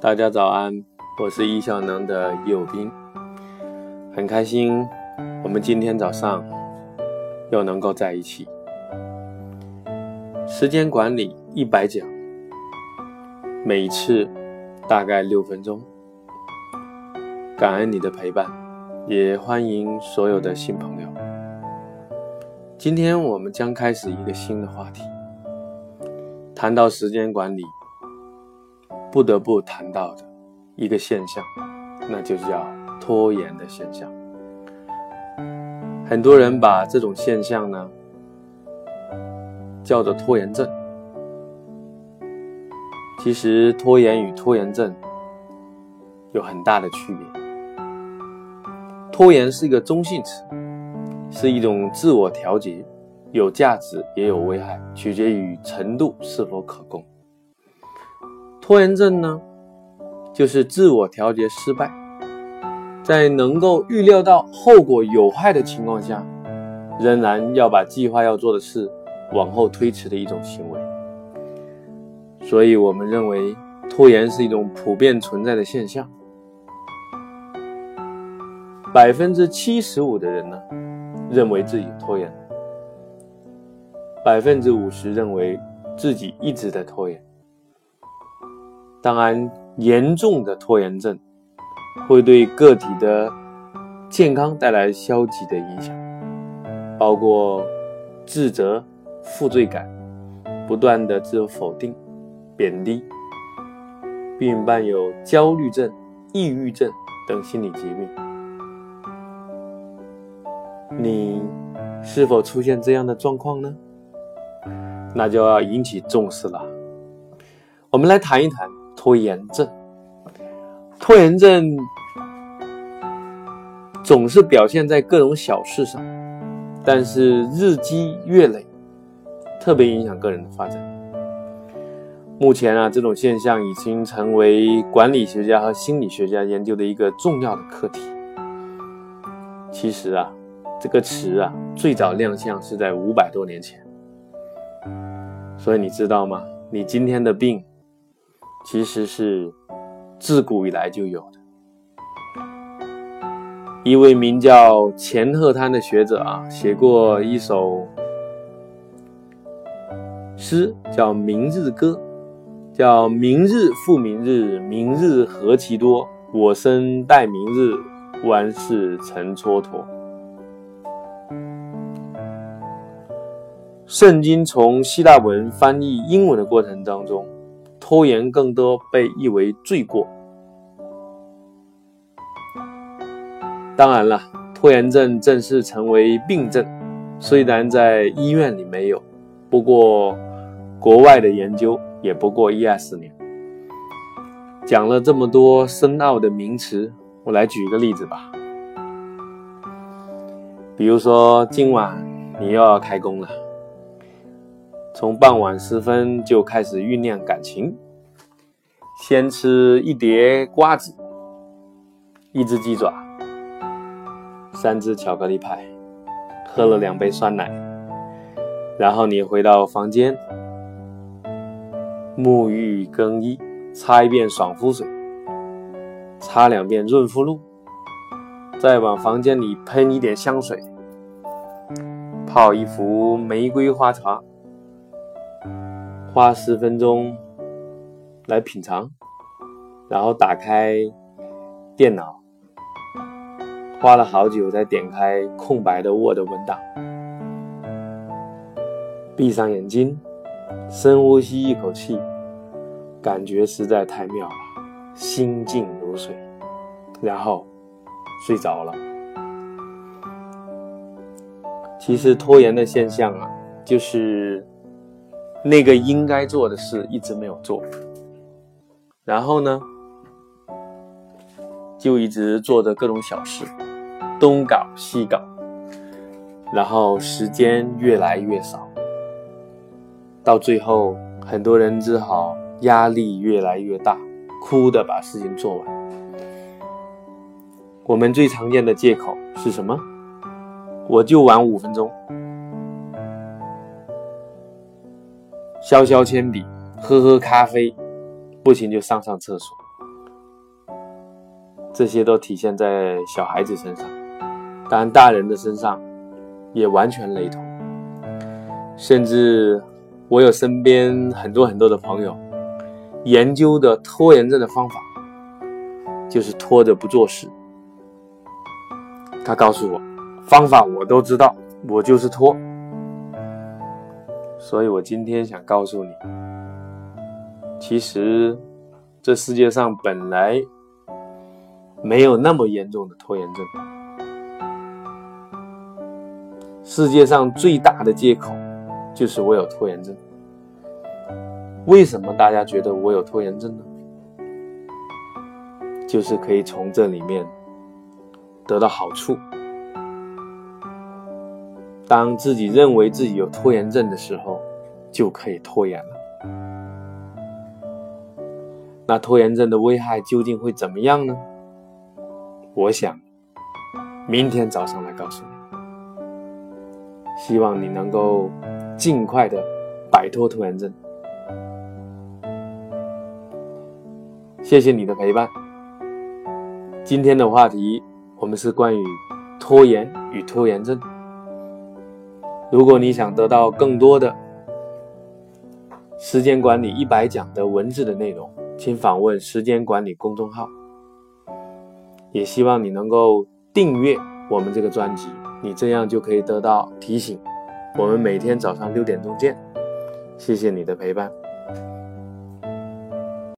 大家早安，我是易效能的右斌，很开心我们今天早上又能够在一起。时间管理一百讲，每次大概六分钟。感恩你的陪伴，也欢迎所有的新朋友。今天我们将开始一个新的话题。谈到时间管理。不得不谈到的一个现象，那就是叫拖延的现象。很多人把这种现象呢叫做拖延症。其实拖延与拖延症有很大的区别。拖延是一个中性词，是一种自我调节，有价值也有危害，取决于程度是否可控。拖延症呢，就是自我调节失败，在能够预料到后果有害的情况下，仍然要把计划要做的事往后推迟的一种行为。所以，我们认为拖延是一种普遍存在的现象。百分之七十五的人呢，认为自己拖延；百分之五十认为自己一直在拖延。当然，严重的拖延症会对个体的健康带来消极的影响，包括自责、负罪感、不断的自我否定、贬低，并伴有焦虑症、抑郁症等心理疾病。你是否出现这样的状况呢？那就要引起重视了。我们来谈一谈。拖延症，拖延症总是表现在各种小事上，但是日积月累，特别影响个人的发展。目前啊，这种现象已经成为管理学家和心理学家研究的一个重要的课题。其实啊，这个词啊，最早亮相是在五百多年前。所以你知道吗？你今天的病。其实是自古以来就有的。一位名叫钱鹤滩的学者啊，写过一首诗，叫《明日歌》，叫“明日复明日，明日何其多，我生待明日，万事成蹉跎。”圣经从希腊文翻译英文的过程当中。拖延更多被译为罪过。当然了，拖延症正式成为病症，虽然在医院里没有，不过国外的研究也不过一二十年。讲了这么多深奥的名词，我来举一个例子吧。比如说，今晚你又要开工了。从傍晚时分就开始酝酿感情，先吃一碟瓜子，一只鸡爪，三只巧克力派，喝了两杯酸奶，然后你回到房间，沐浴更衣，擦一遍爽肤水，擦两遍润肤露，再往房间里喷一点香水，泡一壶玫瑰花茶。花十分钟来品尝，然后打开电脑，花了好久才点开空白的 Word 文档，闭上眼睛，深呼吸一口气，感觉实在太妙了，心静如水，然后睡着了。其实拖延的现象啊，就是。那个应该做的事一直没有做，然后呢，就一直做着各种小事，东搞西搞，然后时间越来越少，到最后，很多人只好压力越来越大，哭的把事情做完。我们最常见的借口是什么？我就晚五分钟。削削铅笔，喝喝咖啡，不行就上上厕所，这些都体现在小孩子身上，当然大人的身上也完全雷同。甚至我有身边很多很多的朋友研究的拖延症的方法，就是拖着不做事。他告诉我，方法我都知道，我就是拖。所以我今天想告诉你，其实这世界上本来没有那么严重的拖延症。世界上最大的借口就是我有拖延症。为什么大家觉得我有拖延症呢？就是可以从这里面得到好处。当自己认为自己有拖延症的时候，就可以拖延了。那拖延症的危害究竟会怎么样呢？我想明天早上来告诉你。希望你能够尽快的摆脱拖延症。谢谢你的陪伴。今天的话题我们是关于拖延与拖延症。如果你想得到更多的时间管理一百讲的文字的内容，请访问时间管理公众号。也希望你能够订阅我们这个专辑，你这样就可以得到提醒。我们每天早上六点钟见，谢谢你的陪伴。